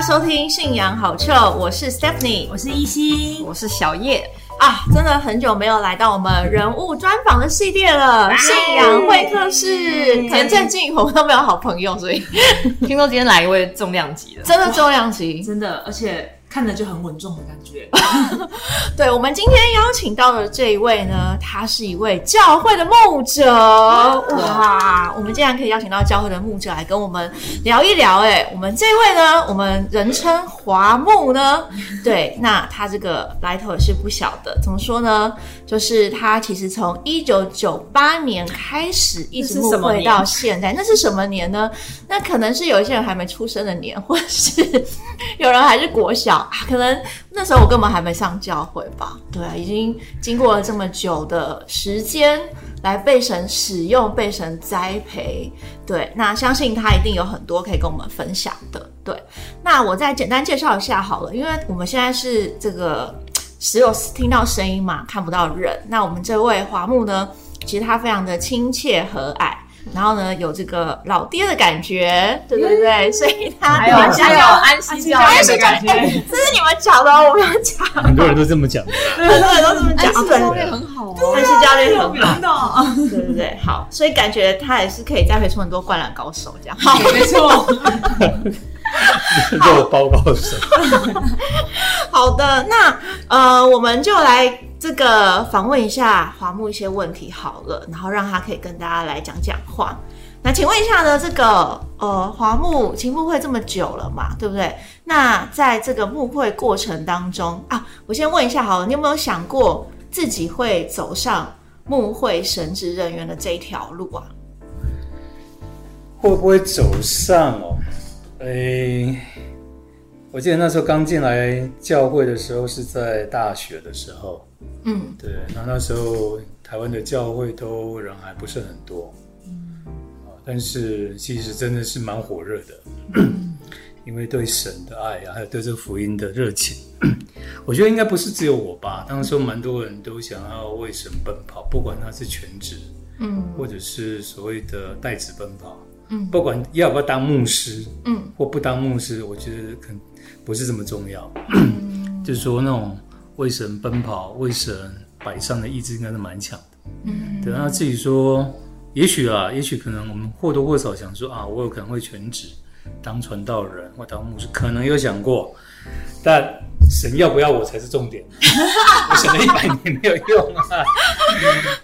家收听《信仰好臭》，我是 Stephanie，我是依心，我是小叶。啊，真的很久没有来到我们人物专访的系列了，信仰会客室。可能最近我们都没有好朋友，所以 听说今天来一位重量级的，真的重量级，真的，而且。看着就很稳重的感觉。对，我们今天邀请到的这一位呢，他是一位教会的牧者。哇，我们竟然可以邀请到教会的牧者来跟我们聊一聊。哎，我们这位呢，我们人称华牧呢。对，那他这个来头也是不小的。怎么说呢？就是他其实从一九九八年开始一直牧会到现在，那是什么年呢？那可能是有一些人还没出生的年，或者是有人还是国小。可能那时候我根本还没上教会吧，对啊，已经经过了这么久的时间来被神使用、被神栽培，对，那相信他一定有很多可以跟我们分享的，对。那我再简单介绍一下好了，因为我们现在是这个只有听到声音嘛，看不到人。那我们这位华木呢，其实他非常的亲切和蔼。然后呢，有这个老爹的感觉，对对对，所以他还有还有安息教练的感觉，这是你们讲的，我没有讲。很多人都这么讲，很多人都这么讲。安息教练很好，安息教练很好，对对对，好，所以感觉他也是可以栽培出很多灌篮高手这样。好，没错，肉包高手。好的，那呃，我们就来。这个访问一下华木一些问题好了，然后让他可以跟大家来讲讲话。那请问一下呢，这个呃华木请牧会这么久了嘛，对不对？那在这个牧会过程当中啊，我先问一下好了，你有没有想过自己会走上牧会神职人员的这一条路啊？会不会走上哦？哎，我记得那时候刚进来教会的时候是在大学的时候。嗯，对，那那时候台湾的教会都人还不是很多，嗯，但是其实真的是蛮火热的，因为对神的爱啊，还有对这个福音的热情，我觉得应该不是只有我吧，当时蛮多人都想要为神奔跑，不管他是全职，嗯，或者是所谓的代职奔跑，嗯，不管要不要当牧师，嗯，或不当牧师，我觉得可不是这么重要，就是说那种。为神奔跑，为神摆上的意志应该是蛮强的。嗯，等他自己说，也许啊，也许可能我们或多或少想说啊，我有可能会全职当传道人或当牧师，可能有想过，但神要不要我才是重点。我想了一百年没有用啊，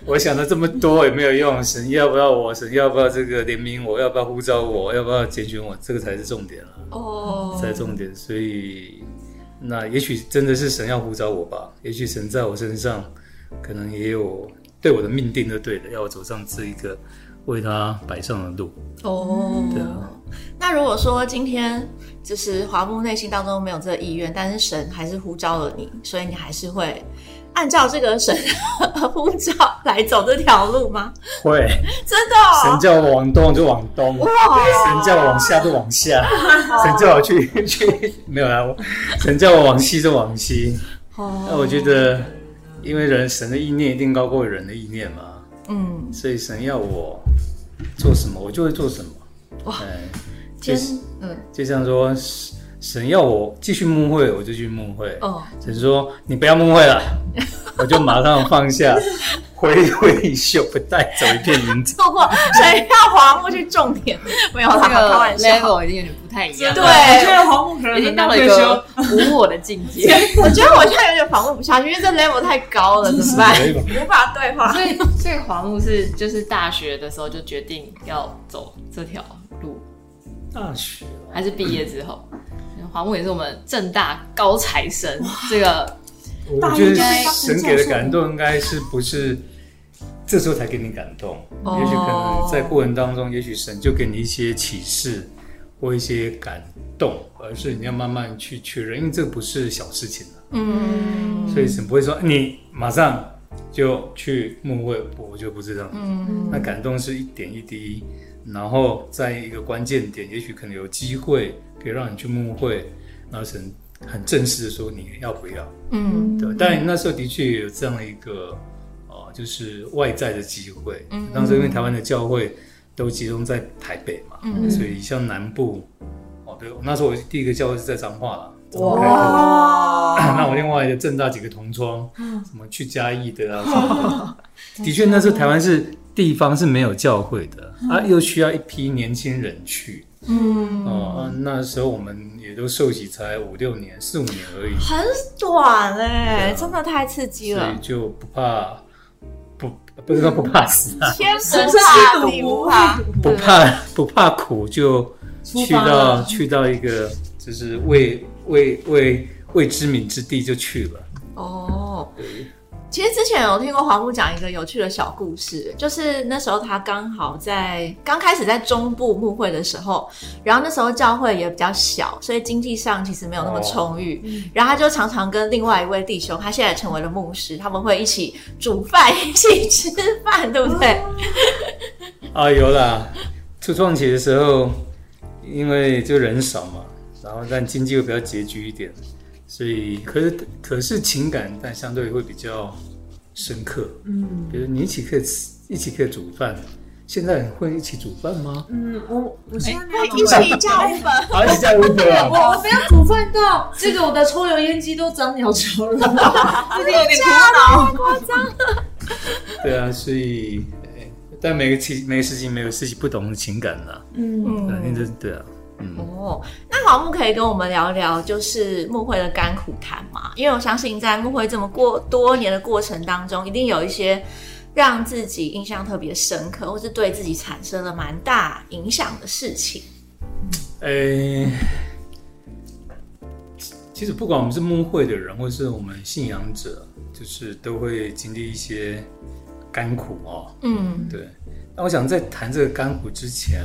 我想了这么多也没有用。神要不要我？神要不要这个怜悯我？要不要呼召我？要不要拣选我？这个才是重点了。哦，才重点，所以。那也许真的是神要呼召我吧？也许神在我身上，可能也有对我的命定的对的，要我走上这一个为他摆上了路。哦，对啊。那如果说今天就是华木内心当中没有这个意愿，但是神还是呼召了你，所以你还是会。按照这个神呼召来走这条路吗？会，真的。神叫我往东就往东，神叫我往下就往下，神叫我去 去没有啦，神叫我往西就往西。哦，那我觉得，因为人神的意念一定高过人的意念嘛。嗯，所以神要我做什么，我就会做什么。哇，就是嗯，就像说。神要我继续梦会，我就去梦会。哦，神说你不要梦会了，我就马上放下，挥挥袖带走一片云彩。错过，谁要华木去种田，没有那个 level 已经有点不太一样。对，我觉得华木可能已经到了一个无我的境界。我觉得我现在有点访问不下去，因为这 level 太高了，怎么办？无法对话。所以，所以华木是就是大学的时候就决定要走这条路。大学还是毕业之后？华木也是我们正大高材生，这个我觉得神给的感动应该是不是这时候才给你感动？也许可能在过程当中，也许神就给你一些启示或一些感动，而是你要慢慢去确认，因为这不是小事情嗯，所以神不会说你马上就去牧会，我就不知道。嗯，那感动是一点一滴，然后在一个关键点，也许可能有机会。可以让你去牧会，然后神很正式的说你要不要？嗯，对。但那时候的确有这样的一个哦，就是外在的机会。嗯，当时因为台湾的教会都集中在台北嘛，嗯，所以像南部哦哦，对，那时候我第一个教会是在彰化了。哇，那我另外的正大几个同窗，什么去嘉义的啊，什么的的确那时候台湾是地方是没有教会的啊，又需要一批年轻人去，嗯，哦、啊那时候我们也都受洗才五六年、四五年而已，很短哎、真的太刺激了所以。就不怕不不是说不怕死啊，天不是怕地不怕，不怕不怕苦，就去到去到一个就是未未未未知名之地就去了。哦。其实之前有听过华木讲一个有趣的小故事，就是那时候他刚好在刚开始在中部牧会的时候，然后那时候教会也比较小，所以经济上其实没有那么充裕，然后他就常常跟另外一位弟兄，他现在成为了牧师，他们会一起煮饭，一起吃饭，对不对？啊，有啦，初创期的时候，因为就人少嘛，然后但经济又比较拮据一点，所以可是可是情感但相对会比较深刻。嗯比如你一起可以吃，一起可以煮饭，现在会一起煮饭吗？嗯，我我现在没有一起叫我们。好，一起在屋的啊。我不要煮饭到这个我的抽油烟机都长鸟巢了，这个有点苦恼。对啊，所以，哎但每个情每个事情每个事情不同的情感啦。嗯，对，那对啊，嗯。哦，那老木可以跟我们聊聊，就是木会的甘苦谈嘛？因为我相信在木会这么过多年的过程当中，一定有一些让自己印象特别深刻，或是对自己产生了蛮大影响的事情。呃，其实不管我们是木会的人，或是我们信仰者，就是都会经历一些甘苦哦。嗯对，那我想在谈这个甘苦之前，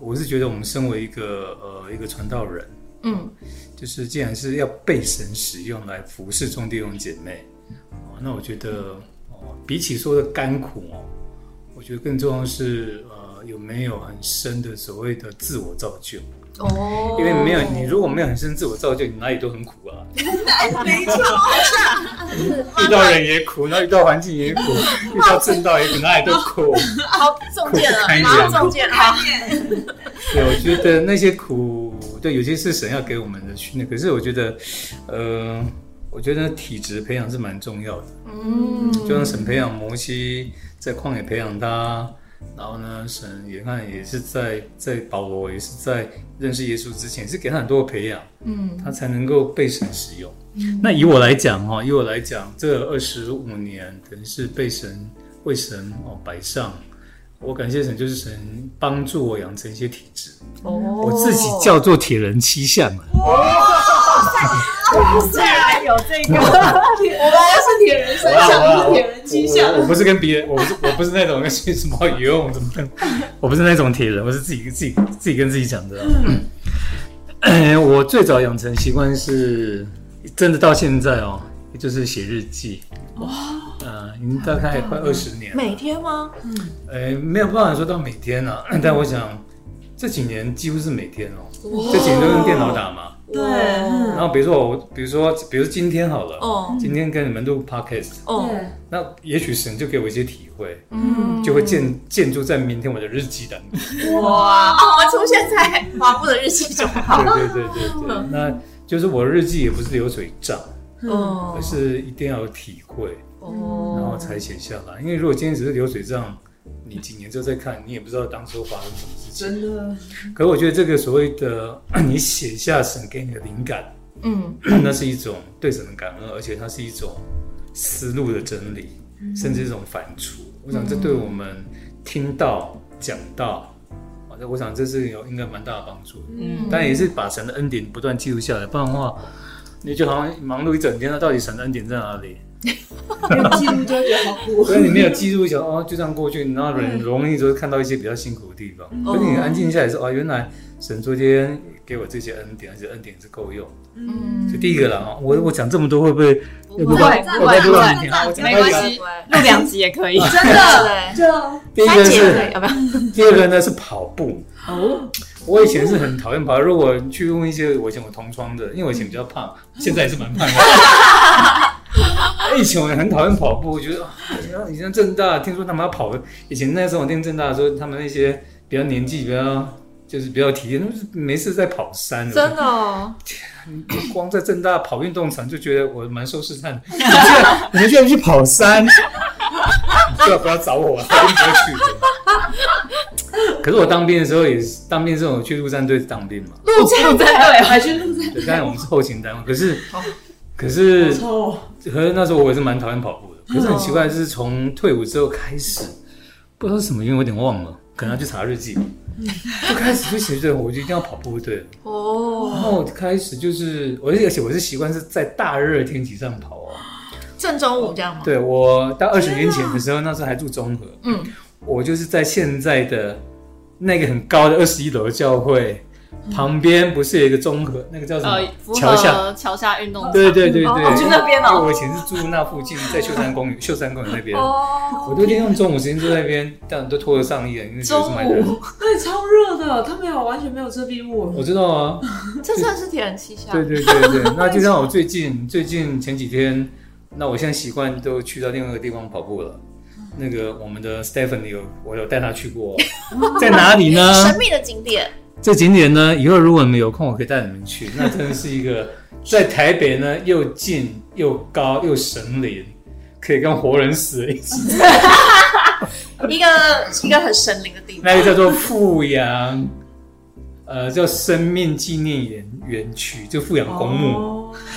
我我是觉得我们身为一个呃一个传道人，嗯就是既然是要被神使用来服侍众弟兄姐妹，哦，那我觉得哦，比起说的甘苦哦，我觉得更重要的是呃有没有很深的所谓的自我造就。哦因为没有你，如果没有很深自我造就，你哪里都很苦啊。没错，遇到人也苦，然后遇到环境也苦，遇到正道也苦，哪里都苦。好中箭了，马上中箭了。对，我觉得那些苦，对，有些是神要给我们的训练。可是我觉得，呃，我觉得体质培养是蛮重要的。嗯就像神培养摩西，在旷野培养他，然后呢，神也看也是在在保罗也是在认识耶稣之前，是给他很多的培养。嗯他才能够被神使用。那以我来讲哈，以我来讲，这二十五年等于是被神为神哦摆上。我感谢神，就是神帮助我养成一些体质，哦我自己叫做铁人七项啊。虽然有这个，我们是铁人三项，不是铁人七项我。不是跟别人，我不是我不是那种跟去什么游泳怎么的，我不是那种铁人，我是自己自己自己跟自己讲的。嗯，我最早养成习惯是，真的到现在哦，也就是写日记。哇，呃，已经大概快二十年了。每天吗？嗯呃，没有办法说到每天啊，但我想这几年几乎是每天哦。这几年都用电脑打嘛。对然后比如说我，比如说，比如今天好了，哦。今天跟你们录 podcast，哦，对，那也许神就给我一些体会，嗯。就会建建筑在明天我的日记当中。哇，哦我出现在华布的日记中好。对对对对对，那就是我的日记也不是流水账，哦而是一定要有体会，哦。然后才写下来。因为如果今天只是流水账，你几年之后再看，你也不知道当初发生什么事情。真的，可我觉得这个所谓的你写下神给你的灵感，嗯 那是一种对神的感恩，而且它是一种思路的整理，甚至一种反刍。我想这对我们听到、讲到，反正我想这是有应该蛮大的帮助的。嗯但也是把神的恩典不断记录下来，不然的话，你就好像忙碌一整天，那到底神的恩典在哪里？没有记录就会觉得好苦。所以你没有记录一下，哦，就这样过去，然后很容易就会看到一些比较辛苦的地方。可是你安静下来说，哦，原来神昨天给我这些恩典，而且恩典是够用。嗯就第一个了啊，我我讲这么多会不会？不会会不会录到明天，我讲到一个没关系，录两集也可以。真的，对，就第一个是？第二个呢是跑步。哦，我以前是很讨厌跑，如果去问一些我以前我同窗的，因为我以前比较胖，现在也是蛮胖的。以前我很讨厌跑步，我觉得啊以前正大听说他们要跑，以前那时候我听正大的时候，他们那些比较年纪比较就是比较体验，就是没事在跑山，真的哦，我光在正大跑运动场就觉得我蛮受试探的。你居然你们居然去跑山，最好不要找我，我一定不会去的。可是我当兵的时候也是当兵，时候我去陆战队当兵嘛，陆战队对，还去陆战队，当然我们是后勤单位，可是可是，可是那时候我也是蛮讨厌跑步的。可是很奇怪，就是从退伍之后开始，不知道是什么原因，我有点忘了，可能要去查日记。就开始就觉得我就一定要跑步，对。哦，然后开始就是，我而且我是习惯是在大热天气上跑哦。正中午这样吗？对我到二十年前的时候，那时候还住中和，嗯，我就是在现在的那个很高的二十一楼的教会旁边，不是有一个综合，那个叫什呃么，符桥下？桥下运动场，对对对对，哦就那边哦我以前是住那附近，在秀山公园，秀山公园那边。哦，我都利用中午时间坐在那边，当然都脱了上衣了，因为是蛮热的。对，超热的，他没有完全没有遮蔽物。我知道啊，这算是天然气下。对对对对，那就像我最近最近前几天，那我现在习惯都去到另外一个地方跑步了。那个我们的 Stephanie 有我有带她去过，在哪里呢？神秘的景点，这景点呢，以后如果你们有空，我可以带你们去。那真的是一个 在台北呢又近又高又神灵，可以跟活人死了一起。一个一个很神灵的地方。那个叫做富阳，呃，叫生命纪念园园区，就富阳公墓。哦，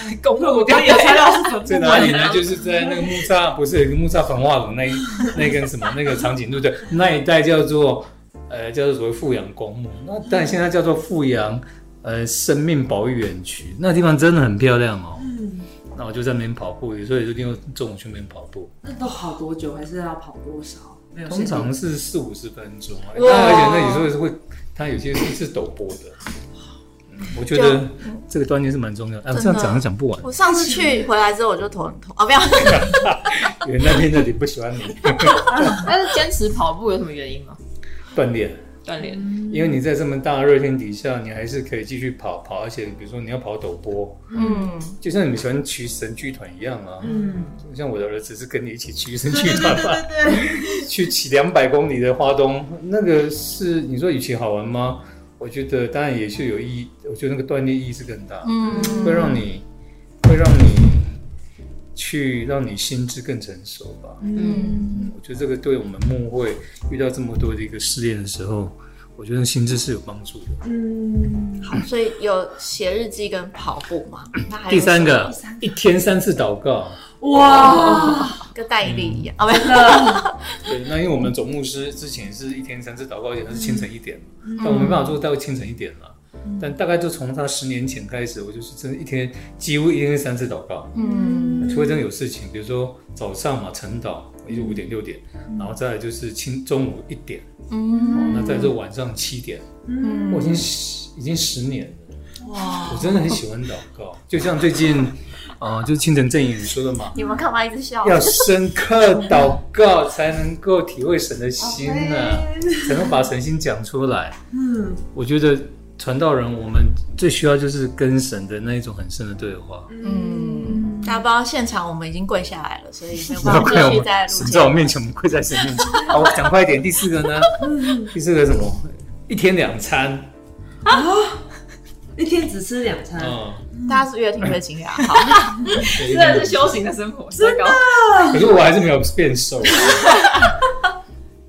也猜到是坟墓在哪里呢？就是在那个木栅，不是有个木栅焚化炉那一 那根什么那个长颈鹿的那一带叫做呃叫做所谓富阳公墓，那但现在叫做富阳呃生命保育园区，那地方真的很漂亮哦。嗯，那我就在那边跑步，有时候也就利用中午去那边跑步，那都跑多久？还是要跑多少？通，常是四五十分钟而且那有时候是会，它有些是是陡坡的。嗯我觉得这个锻炼是蛮重要的。啊，这样讲都讲不完，我上次去回来之后我就头很痛。啊，不要，因为那边的你不喜欢你。但是坚持跑步有什么原因吗？锻炼。锻炼，因为你在这么大的热天底下，你还是可以继续跑跑，而且比如说你要跑陡坡，嗯，就像你们喜欢骑神剧团一样啊。嗯，像我的儿子是跟你一起骑神剧团嘛，去骑两百公里的花东，那个是你说与其好玩吗？我觉得当然也是有意义，我觉得那个锻炼意义是更大，嗯，会让你会让你去让你心智更成熟吧。嗯，我觉得这个对我们梦会遇到这么多的一个试炼的时候，我觉得心智是有帮助的。嗯，好，所以有写日记跟跑步嘛，那还有第三个，一天三次祷告。哇，跟戴一力一样。啊，没有，对，那因为我们总牧师之前是一天三次祷告，也是清晨一点嘛，但我没办法做到清晨一点了。但大概就从他十年前开始，我就是真的一天几乎一天三次祷告，嗯，除非真的有事情，比如说早上嘛晨祷，也就五点六点，然后再来就是清中午一点，嗯。哦，那再来就晚上七点，嗯。我已经十已经十年了。哇，我真的很喜欢祷告，就像最近，啊、就是清晨正言说的嘛，你们干嘛一直笑？要深刻祷告才能够体会神的心呢、才能把神心讲出来。嗯，我觉得传道人我们最需要就是跟神的那一种很深的对话。嗯，大家不知道现场我们已经跪下来了，所以没有 继续跪我们再录节目。神在我面前，我们跪在神面前。好，我讲快一点。第四个呢？第四个什么？一天两餐。一天只吃两餐，嗯，大家是越听越惊讶。真的是修行的生活，真的。可是我还是没有变瘦。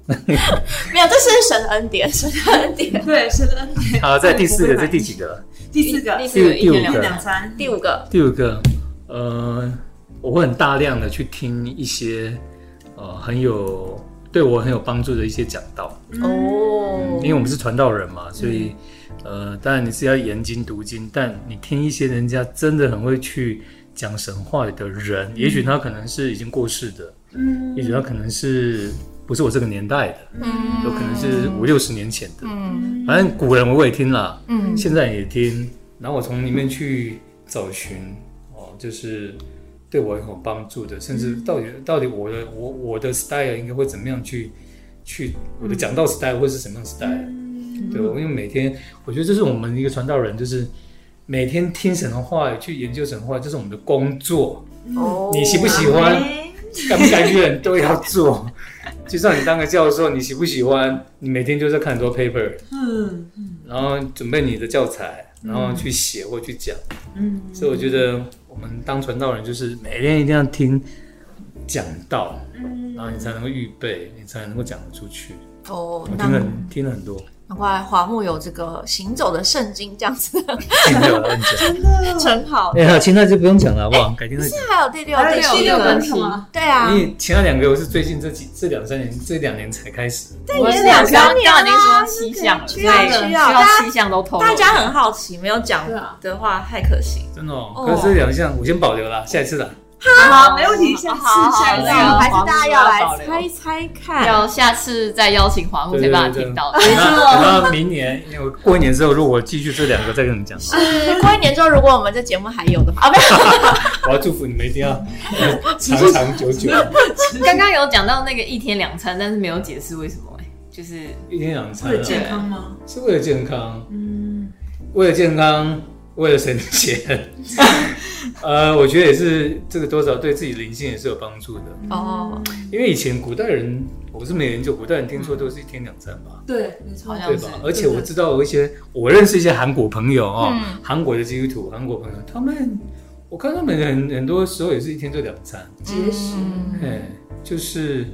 没有，这是神的恩典，神的恩典。对，神的恩典。好，在第四个，这第几个？第四个，第四个一天两第五个两餐，第五个，第五个，呃，我会很大量的去听一些呃很有对我很有帮助的一些讲道，哦因为我们是传道人嘛，所以呃，当然你是要研经读经，但你听一些人家真的很会去讲神话的人，也许他可能是已经过世的，嗯。也许他可能是不是我这个年代的，嗯。有可能是五六十年前的，嗯。反正古人我也听了。嗯。现在也听，然后我从里面去找寻哦，就是对我有帮助的，甚至到底到底我的我我的 style 应该会怎么样去去我的讲道 style 会是什么样的对，我因为每天我觉得这是我们一个传道人，就是每天听神的话语，去研究神的话语，这是我们的工作，哦你喜不喜欢？甘不甘愿都要做。就算你当个教授，你喜不喜欢？你每天就在看很多 paper，嗯然后准备你的教材，然后去写或去讲。嗯，所以我觉得我们当传道人，就是每天一定要听讲道，然后你才能够预备，你才能够讲得出去。哦，我听了听了很多，难怪华木有这个行走的圣经这样子的 真的很讲。称号。哎呀，其他就不用讲了，好不好？改天再讲。现在还有第六、还有第六个本题？对啊因，为其他两个我是最近这几这两三年这两年才开始。我是两刚三年刚已经啊说七项了，需要需需要七项都透。大家很好奇，没有讲的话太可惜。真的可是这两项我先保留了，下一次了。好，没问题，下次下一次还是大家要来猜猜看？要下次再邀请华木才办法听到。没错等到明年，因为我过一年之后，如果我继续这两个再跟你们讲，是过一年之后，如果我们这节目还有的话，啊，没有，我要祝福你们一定要 长长久久，刚刚有讲到那个一天两餐，但是没有解释为什么哎、就是一天两餐啊，为了健康吗？是为了健康，嗯，为了健康，为了省钱。呃，我觉得也是这个多少对自己灵性也是有帮助的，哦，因为以前古代人，我是没研究，古代人听说都是一天两餐吧。对，没错。好，像对吧？而且我知道有一些，我认识一些韩国朋友哦嗯，韩、国的基督徒，韩国朋友，他们，我看他们很很多时候也是一天就两餐，节食，嗯。哎、就是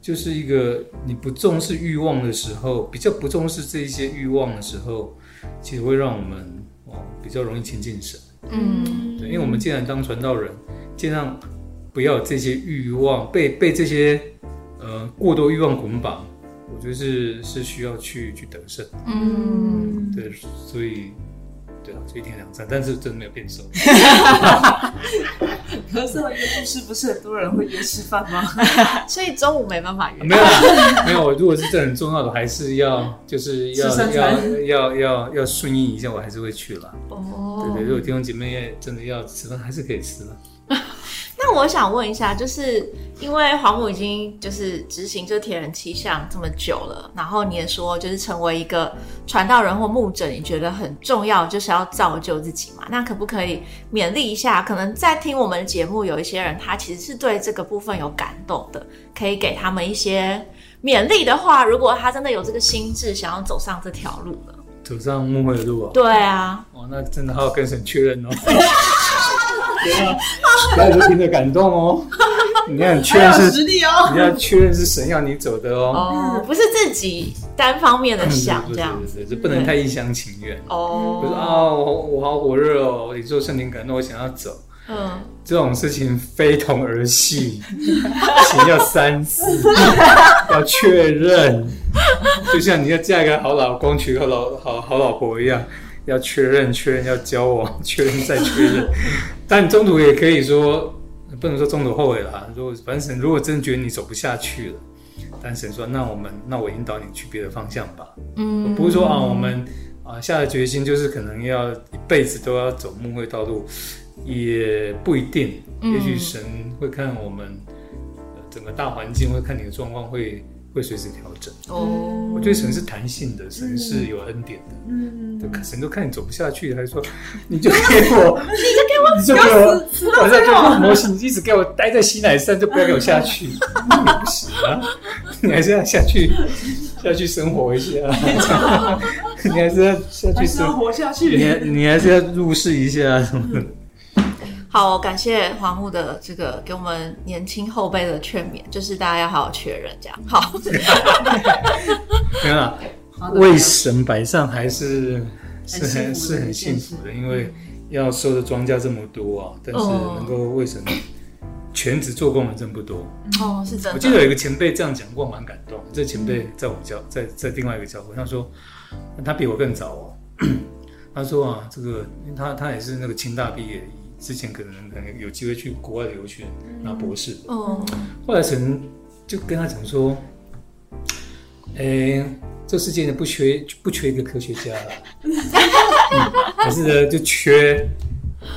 就是一个你不重视欲望的时候，比较不重视这一些欲望的时候，其实会让我们哦比较容易亲近神。嗯，对，因为我们既然当传道人，尽量不要有这些欲望被被这些呃过多欲望捆绑，我觉得是是需要去去得胜。嗯，对，所以对啊，就一天两餐，但是真的没有变瘦。可是我一个故事，不是很多人会约吃饭吗？所以中午没办法约。没有啦没有，如果是这很重要的，还是要就是要要要要要顺应一下，我还是会去了。哦对对，如果弟兄姐妹也真的要吃饭，还是可以吃了。那我想问一下，就是因为黄母已经就是执行这铁人七项这么久了，然后你也说就是成为一个传道人或牧者，你觉得很重要，就是要造就自己嘛？那可不可以勉励一下？可能在听我们的节目有一些人，他其实是对这个部分有感动的，可以给他们一些勉励的话。如果他真的有这个心智，想要走上这条路了，走上牧会的路啊，对啊，哦，那真的好好跟神确认哦。对啊，不要就凭着感动哦。你要确认是，力哦。你要确认是神要你走的哦。哦，不是自己单方面的想嗯这样对对对，这不能太一厢情愿。哦，不是啊，我我好火热哦，你做圣灵感动，我想要走。嗯，这种事情非同儿戏，请要三思，要确认，就像你要嫁一个好老公、娶个老好好老婆一样，要确认、确认，要交往、确认再确认。但中途也可以说，不能说中途后悔啦。如果反正神如果真的觉得你走不下去了，但神说，那我们那我引导你去别的方向吧。嗯，不是说啊，我们啊下了决心就是可能要一辈子都要走牧会道路，也不一定。嗯也许神会看我们呃整个大环境，会看你的状况，会会随时调整。哦，我觉得神是弹性的，神是有恩典的。嗯，对，神都看你走不下去，还说 你就给我，你就给我，你就给我，晚上就用模型，你一直给我待在西乃山，就不要给我下去，那也不行啊，你还是要下去下去生活一下，你还是要下去生，活下去你还。你还是要入世一下什么的。好，感谢黄木的这个给我们年轻后辈的劝勉，就是大家要好好确认这样。好，没有啦，好的为神摆上还是是很是很幸福的，因为要收的庄稼这么多啊，但是哦能够为神全职做工的真不多。哦，是真的。我记得有一个前辈这样讲过，蛮感动。这前辈在我们教，在在另外一个教会，他说他比我更早哦。他说啊，这个因为他他也是那个清大毕业，之前可能可能有机会去国外留学拿博士后来神就跟他讲说，哎、这世界呢不缺不缺一个科学家了，嗯 可是呢就缺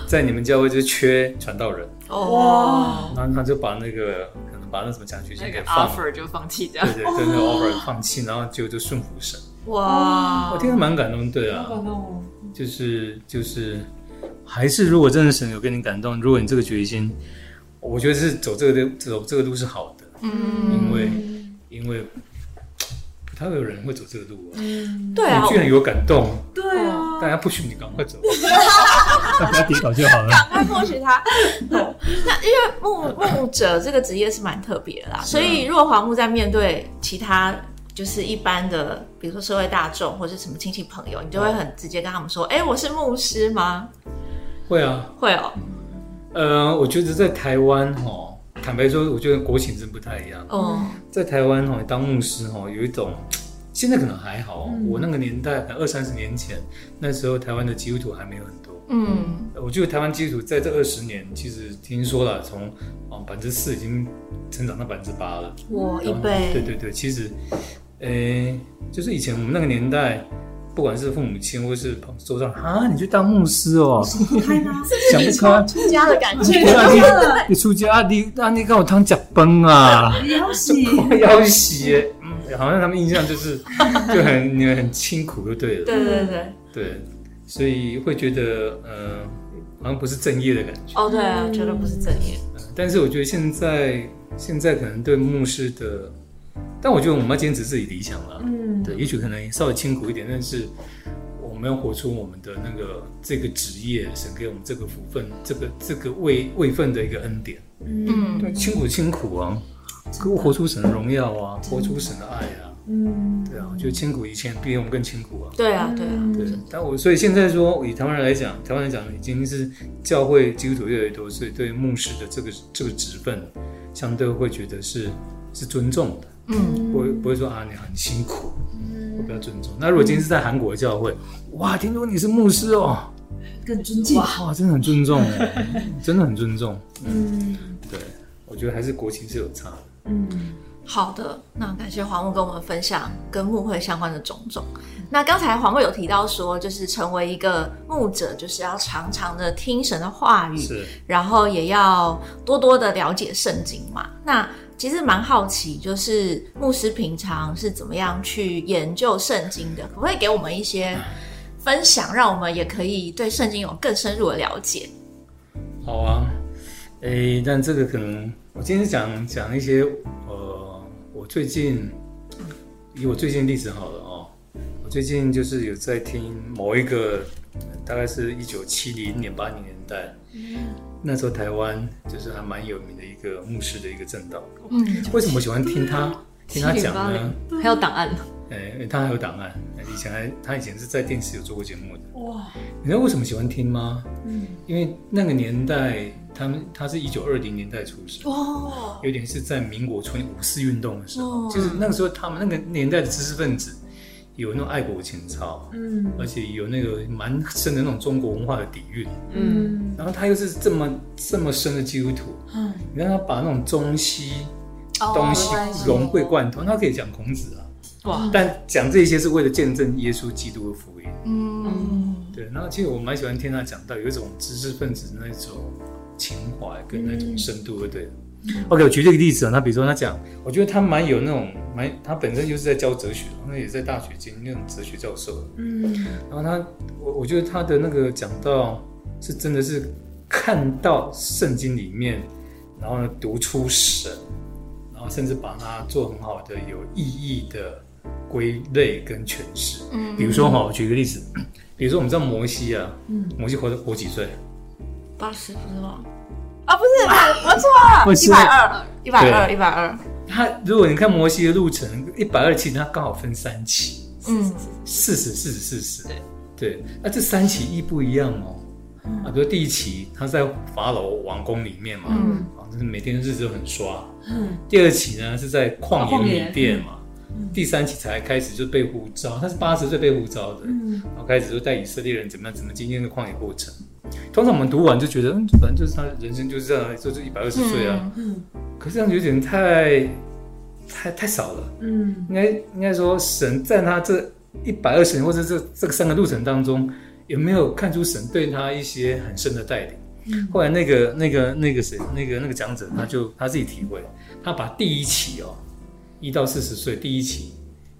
在你们教会就缺传道人。哦，然后他就把那个可能把那什么奖学金给放了。offer 就放弃掉，对对。对，跟那个 offer 放弃，然后就就顺服神，哇，我听得蛮感动，对啊，感动哦。就是就是，还是如果真的神有跟你感动，如果你这个决心，我觉得是走这个路走这个路是好的，嗯，因为因为不太会有人会走这个路啊。对啊。你，居然有感动，对啊，大家不许你赶快走，大家抵倒就好了。赶快默许他。哦那因为牧牧者这个职业是蛮特别的啦，所以如果黄牧在面对其他就是一般的，比如说社会大众或者是什么亲戚朋友，你就会很直接跟他们说：“哎、我是牧师吗会啊，？”会哦，呃，我觉得在台湾哦，坦白说，我觉得国情真不太一样。哦，在台湾哦，当牧师哦，有一种现在可能还好哦，我那个年代，二三十年前，那时候台湾的基督徒还没有很多。嗯，我觉得台湾基督徒在这二十年，其实听说了，从哦百分之四已经成长到百分之八了。哇一倍，对对对，其实，诶、就是以前我们那个年代，不管是父母亲或是朋友上啊，你去当牧师哦，想不开，出家的感觉。你你出家，你那你跟我汤脚崩啊，要洗，要洗，嗯，好像他们印象就是就很你们很清苦就对了，对对对，对，所以会觉得呃，好像不是正业的感觉。哦对啊，绝对不是正业。呃但是我觉得现在现在可能对牧师的，但我觉得我们要坚持自己理想了。嗯，对，也许可能稍微辛苦一点，但是我们要活出我们的那个这个职业，神给我们这个福分，这个这个位位分的一个恩典。嗯，对，辛苦辛苦啊，可我活出神的荣耀啊，活出神的爱啊。嗯，对啊，我觉得辛苦以前比我们更辛苦啊。对啊对啊，对，但我所以现在说以台湾人来讲，台湾人讲已经是教会基督徒越来越多，所以对牧师的这个这个职分，相对会觉得是是尊重的，嗯，不会不会说啊你很辛苦，我比较尊重。那如果今天是在韩国的教会，哇，听说你是牧师哦，更尊敬，哇，真的很尊重哦，真的很尊重。嗯对，我觉得还是国情是有差的。嗯，好的，那感谢黄木跟我们分享跟牧会相关的种种。那刚才黄木有提到说，就是成为一个牧者，就是要常常的听神的话语，然后也要多多的了解圣经嘛。那其实蛮好奇，就是牧师平常是怎么样去研究圣经的？可不可以给我们一些分享，让我们也可以对圣经有更深入的了解？好啊，诶，但这个可能我今天讲讲一些呃，我最近以我最近例子好了哦，我最近就是有在听某一个，大概是一九七零年八零年代，那时候台湾就是还蛮有名的一个牧师的一个正道。嗯，为什么喜欢听他听他讲呢？还有档案，诶，因为他还有档案，以前还他以前是在电视有做过节目的。哇，你知道为什么喜欢听吗？嗯，因为那个年代，他们他是一九二零年代出生，哦，有点是在民国初年五四运动的时候，哦。就是那个时候他们那个年代的知识分子有那种爱国情操，嗯。而且有那个蛮深的那种中国文化的底蕴，嗯，然后他又是这么这么深的基督徒，嗯，你看他把那种中西哦东西融会贯通，他可以讲孔子啊，哇，但讲这些是为了见证耶稣基督的福音。嗯，对，然后其实我蛮喜欢听他讲到有一种知识分子的那种情怀跟那种深度，对？OK，我举这个例子啊，那比如说他讲，我觉得他蛮有那种蛮，他本身就是在教哲学，那也在大学兼那种哲学教授。嗯，然后他，我我觉得他的那个讲到是真的是看到圣经里面，然后呢读出神，然后甚至把它做很好的有意义的归类跟诠释。嗯比如说哈，我举个例子，比如说我们知道摩西啊，嗯摩西活活几岁？八十不是吗？啊，不是，我错了，一百二，一百二，一百二，他如果你看摩西的路程一百二，其实他刚好分三期，嗯，四十、四十、四十。对。对，那这三期一不一样哦。啊，比如第一期他在法老王宫里面嘛，嗯。啊，就是每天日子都很刷。嗯，第二期呢是在旷野旷野。米店嘛，第三期才开始就被呼召，他是八十岁被呼召的，嗯然后开始就带以色列人怎么样怎么经历那个旷野过程。通常我们读完就觉得，嗯，反正就是他人生就是这样，就是一百二十岁啊。嗯可是这样有点太太太少了。嗯应该应该说，神在他这一百二十年或者这这个三个路程当中，有没有看出神对他一些很深的带领？嗯后来那个那个那个谁，那个那个讲者，他就他自己体会，他把第一期哦，一到四十岁第一期，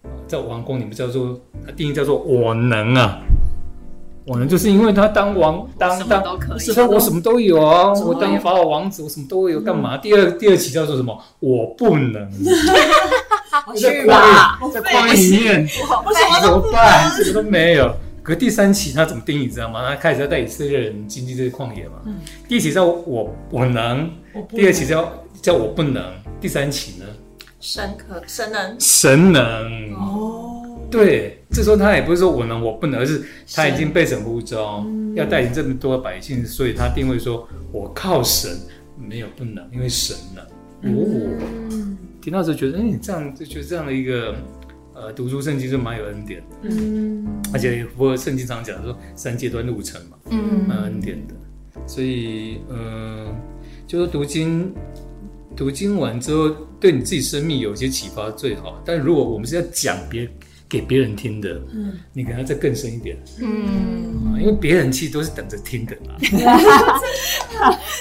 呃在王宫里面叫做他定义叫做我能啊。我能就是因为他当王当当是说我什么都有啊，我当法老王子，我什么都有，干嘛？第二第二期叫做什么？我不能，去吧，在旷野里面，怎么办？什么都没有。可第三期他怎么定义？你知道吗？他开始要带以色列人经历这个旷野嘛。第一期叫我我能，第二期叫叫我不能，第三期呢？神可神能。神能。哦，对，这时候他也不是说我能我不能，而是他已经被神呼召，要带领这么多百姓，所以他定位说我靠神，没有不能，因为神能。哦，听到时候觉得，哎，这样就觉得这样的一个呃，读书圣经就蛮有恩典的，嗯，而且符合圣经常讲说三阶段路程嘛，嗯，蛮恩典的，所以嗯，就是读经。读经完之后，对你自己生命有一些启发最好。但如果我们是要讲别人给别人听的，嗯，你可能再更深一点，嗯，因为别人其实都是等着听的嘛。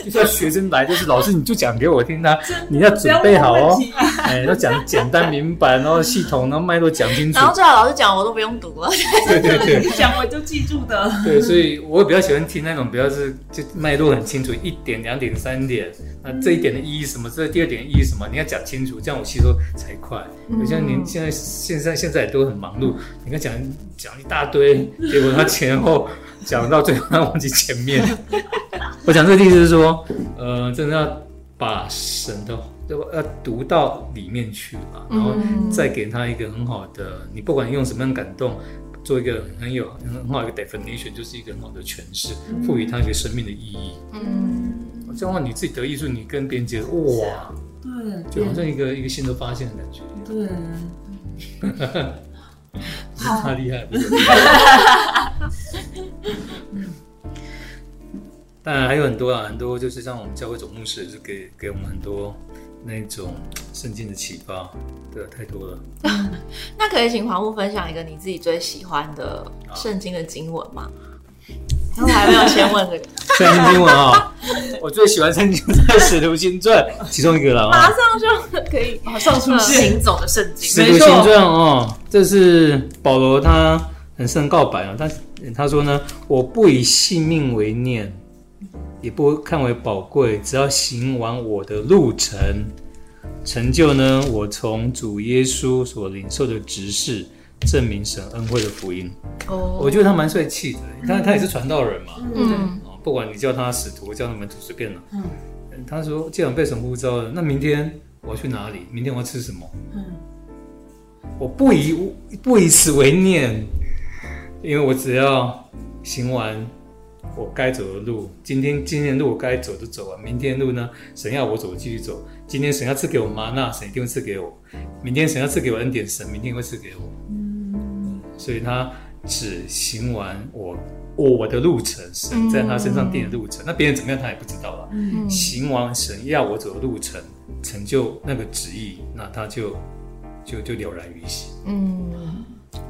就像学生来，就是老师你就讲给我听啊，你要准备好哦，哎，要讲简单明白，然后系统，然后脉络讲清楚。然后最好老师讲我都不用读了，对对对，讲我就记住的。对，所以我比较喜欢听那种比较是就脉络很清楚，一点、两点、三点。那这一点的意义什么？这第二点意义什么？你要讲清楚，这样我吸收才快。有像您现在现在现在都很忙碌，你看讲讲一大堆，结果他前后讲到最后他忘记前面。我讲这个意思是说，呃，真的要把神的要读到里面去嘛，然后再给他一个很好的，你不管用什么样感动，做一个很有很好一个 definition，就是一个很好的诠释，赋予他一个生命的意义。嗯。这样的话，你自己得艺术，你跟别人接哇，对，就好像一个一个新的发现的感觉。对，太厉害了。当然还有很多啊，很多就是像我们教会总牧师，是给给我们很多那种圣经的启发，对，太多了。那可以请黄木分享一个你自己最喜欢的圣经的经文吗？我还没有先问这个。圣经经文啊，我最喜欢圣经在《使徒行传》其中一个了马上就可以马上出现行走的圣经。使徒行传哦，这是保罗他很深告白啊，他他说呢，我不以性命为念，也不看为宝贵，只要行完我的路程，成就呢我从主耶稣所领受的职事。证明神恩惠的福音，哦，我觉得他蛮帅气的，他他也是传道人嘛，嗯，不管你叫他使徒，叫他门徒，随便了，嗯，他说既然被神呼召了，那明天我要去哪里？明天我要吃什么？嗯，我不以不以此为念，因为我只要行完我该走的路，今天今天路我该走的走完，明天路呢，神要我走我继续走，今天神要赐给我妈？那神一定会赐给我，明天神要赐给我恩典，神明天会赐给我。所以他只行完我我的路程，神在他身上定的路程。那别人怎么样，他也不知道了。嗯行完神要我走的路程，成就那个旨意，那他就就就了然于心。嗯，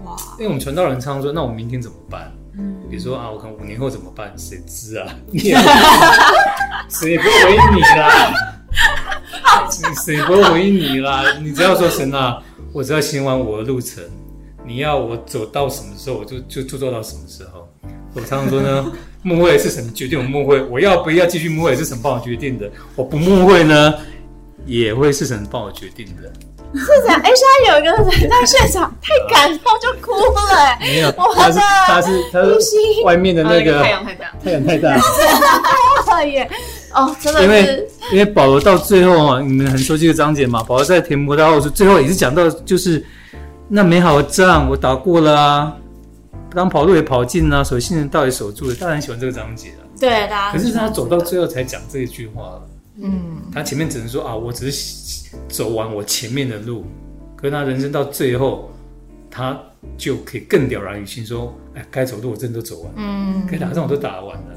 哇！因为我们传道人常常说，那我们明天怎么办？嗯，比如说啊，我看五年后怎么办？谁知啊？谁也不会回应你啦，谁不会回应你啦？你只要说神啊，我只要行完我的路程。你要我走到什么时候，我就就就做到什么时候。我常常说呢，幕会是什么决定我幕会，我要不要继续幕会是什么帮我决定的。我不幕会呢，也会是什么帮我决定的。是这样，哎，现在有一个人在现场，太感动就哭了。没有，他是他是他是外面的那个太阳太大，太阳太大，哭了耶。哦，真的，因为因为保罗到最后啊，你们很熟悉的章节嘛，保罗在填摩大后书最后也是讲到就是。那美好的仗我打过了啊，刚跑路也跑尽了，守信人道也守住了，他很喜欢这个章节啊。对，大家。可是他走到最后才讲这一句话嗯，他前面只能说啊，我只是走完我前面的路，可是他人生到最后，他就可以更了然于心，说，哎，该走的我真的都走完，嗯，该打仗我都打完了，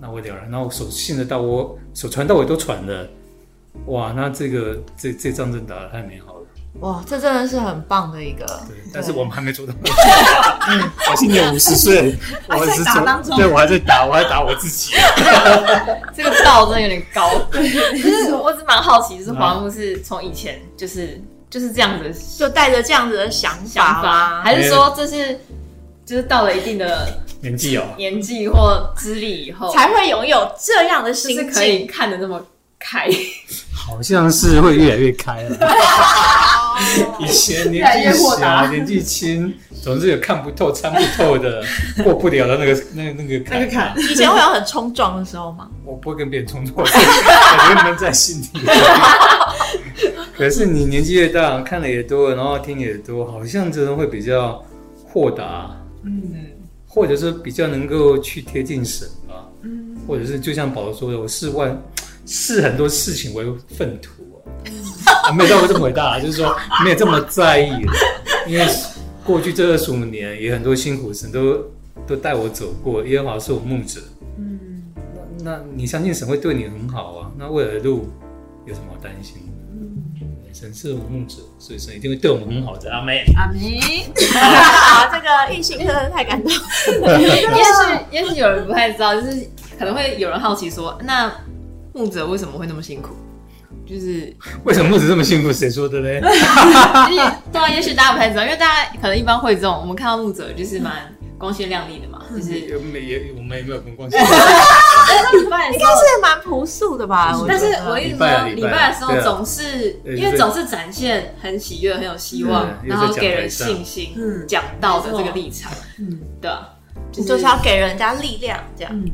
那我了然，那我守信的到我手传到我都传了，哇，那这个这这仗真打的太美好了。哇，这真的是很棒的一个。对，但是我们还没做到。我今年五十岁，我还在打当中。对，我还在打，我还打我自己。这个道真的有点高。就是我只蛮好奇，就是黄木是从以前就是就是这样子，就带着这样子的想法吗？还是说这是就是到了一定的年纪哦，年纪或资历以后才会拥有这样的心境，可以看得那么开？好像是会越来越开了。以前年纪小、年纪轻，总是有看不透、参不透的、过不了的那个、那那个那个坎。以前会有很冲撞的时候吗？我不会跟别人冲撞，我觉得闷在心里。可是你年纪越大，看的也多，然后听也多，好像真的会比较豁达，嗯，或者是比较能够去贴近神吧，嗯，或者是就像保罗说的，我视万视很多事情为粪土 啊，没有到过这么伟大，就是说没有这么在意了，因为过去这二十五年也很多辛苦，神都都带我走过，耶和华是我牧者，嗯，那那你相信神会对你很好啊？那未来的路有什么好担心？神是我牧者，所以神一定会对我们很好的。阿妹，阿妹，好，这个异性真的太感动。也许也许有人不太知道，就是可能会有人好奇说，那牧者为什么会那么辛苦？就是 为什么木子这么幸福？谁说的嘞？对啊，也许大家不太知道，因为大家可能一般会这种，我们看到木子就是蛮光鲜亮丽的嘛。就是也没也我们也没有跟关系。礼拜应该是蛮朴素的吧？但是我一直说礼拜的时候总是因为总是展现很喜悦、很有希望，然后给人信心，讲道的这个立场，嗯，对啊，就是要给人家力量这样。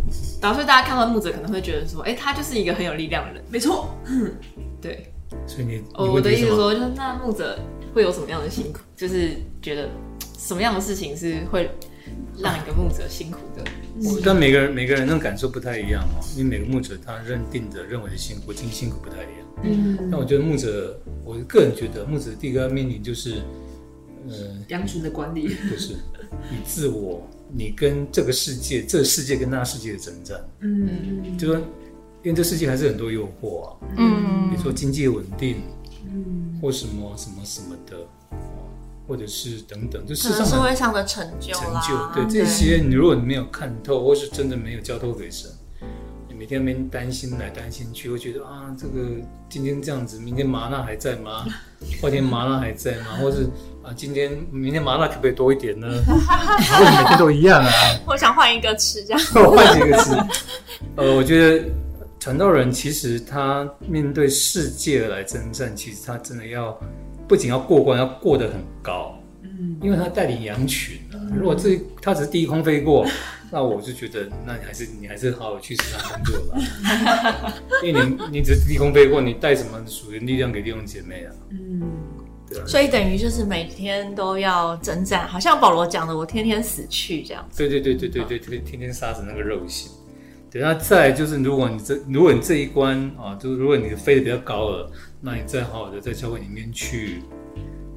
然后所以大家看到木子可能会觉得说，哎，他就是一个很有力量的人。没错，嗯，对。所以你我的意思说，就是那牧者会有什么样的辛苦？就是觉得什么样的事情是会。让一个牧者辛苦的，但每个人每个人的感受不太一样哦，因为每个牧者他认定的认为的辛苦，经辛苦不太一样。嗯，那我觉得牧者，我个人觉得牧者第一个面临就是，呃，羊群的管理，就是你自我，你跟这个世界，这个世界跟那世界的征战。嗯，就说，因为这世界还是很多诱惑啊。嗯，比如说经济稳定，嗯，或什么什么什么的。或者是等等，就世上社会上的成就成就，对这些，你如果你没有看透，或是真的没有交托给神，你每天没担心来担心去，会觉得啊，这个今天这样子，明天麻辣还在吗？后天麻辣还在吗？或是啊，今天明天麻辣可不可以多一点呢？或者每天都一样啊？我想换一个吃，这样换几个吃。呃，我觉得传道人其实他面对世界来征战，其实他真的要。不仅要过关，要过得很高，嗯，因为他带领羊群啊。如果这他只是低空飞过，那我就觉得，那你还是你还是好好去市场工作吧。因为你你只是低空飞过，你带什么属灵力量给弟兄姐妹啊？嗯，对啊。所以等于就是每天都要征战，好像保罗讲的，我天天死去这样子。对对对对对对，天天天杀死那个肉性。对，那再就是，如果你这如果你这一关啊，就是如果你飞得比较高了。那你再好好的在教会里面去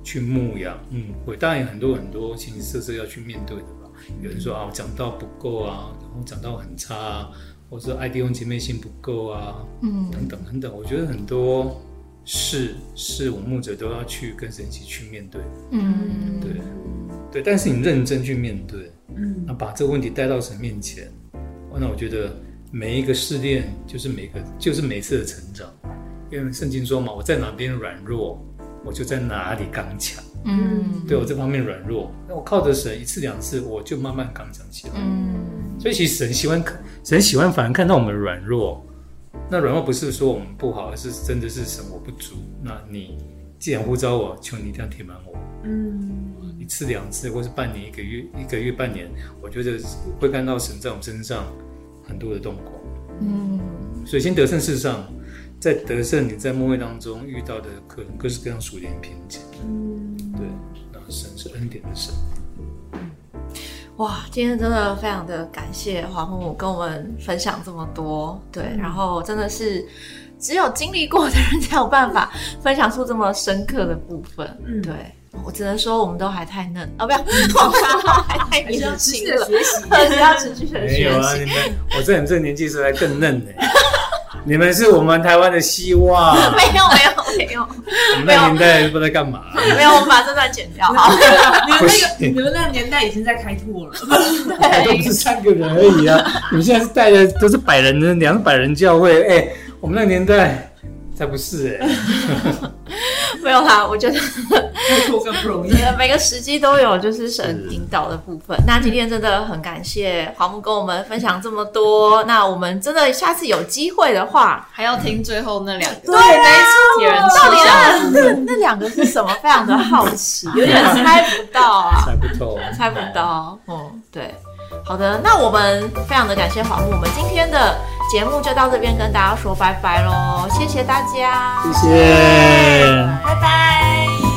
去牧养，嗯，会当然有很多很多形形色色要去面对的吧。有人说啊，我讲道不够啊，然后讲道很差啊，或者说爱弟兄姐妹心不够啊，嗯，等等等等。我觉得很多事是我牧者都要去跟神一起去面对，嗯，对对。但是你认真去面对，嗯，那把这个问题带到神面前，那我觉得每一个试炼就是每个就是每次的成长。因为圣经说嘛，我在哪边软弱，我就在哪里刚强。嗯，对我这方面软弱，那我靠着神一次两次，我就慢慢刚强起来。嗯，所以其实神喜欢看，神喜欢反而看到我们软弱。那软弱不是说我们不好，而是真的是神我不足。那你既然呼召我，求你一定要填满我。嗯，一次两次，或是半年、一个月、一个月、半年，我觉得会看到神在我们身上很多的动工。嗯，所以先得胜世上。在得胜，你在末会当中遇到的可能各式各样属灵瓶颈，嗯，对，那神是恩典的神。哇，今天真的非常的感谢黄木木跟我们分享这么多，对，然后真的是只有经历过的人才有办法分享出这么深刻的部分，嗯，对我只能说我们都还太嫩哦，不要，还太年轻了，学习，要持续的学习。没有啊，你们，我在你这个年纪时还更嫩呢。你们是我们台湾的希望。没有没有没有，我们那年代不知道干嘛。没有，我们把这段剪掉。好，你们那个 你们那个年代已经在开拓了。对，都不是三个人而已啊！你们现在是带的都是百人的两百人教会，哎，我们那个年代才不是哎。没有啦，我觉得更不容易。每个时机都有就是神引导的部分。那今天真的很感谢黄木跟我们分享这么多。那我们真的下次有机会的话，还要听最后那两个。对，没错。到底那那两个是什么？非常的好奇，有点猜不到啊，猜不透，猜不到。嗯，对。好的，那我们非常的感谢黄木，我们今天的节目就到这边跟大家说拜拜喽，谢谢大家，谢谢，拜拜。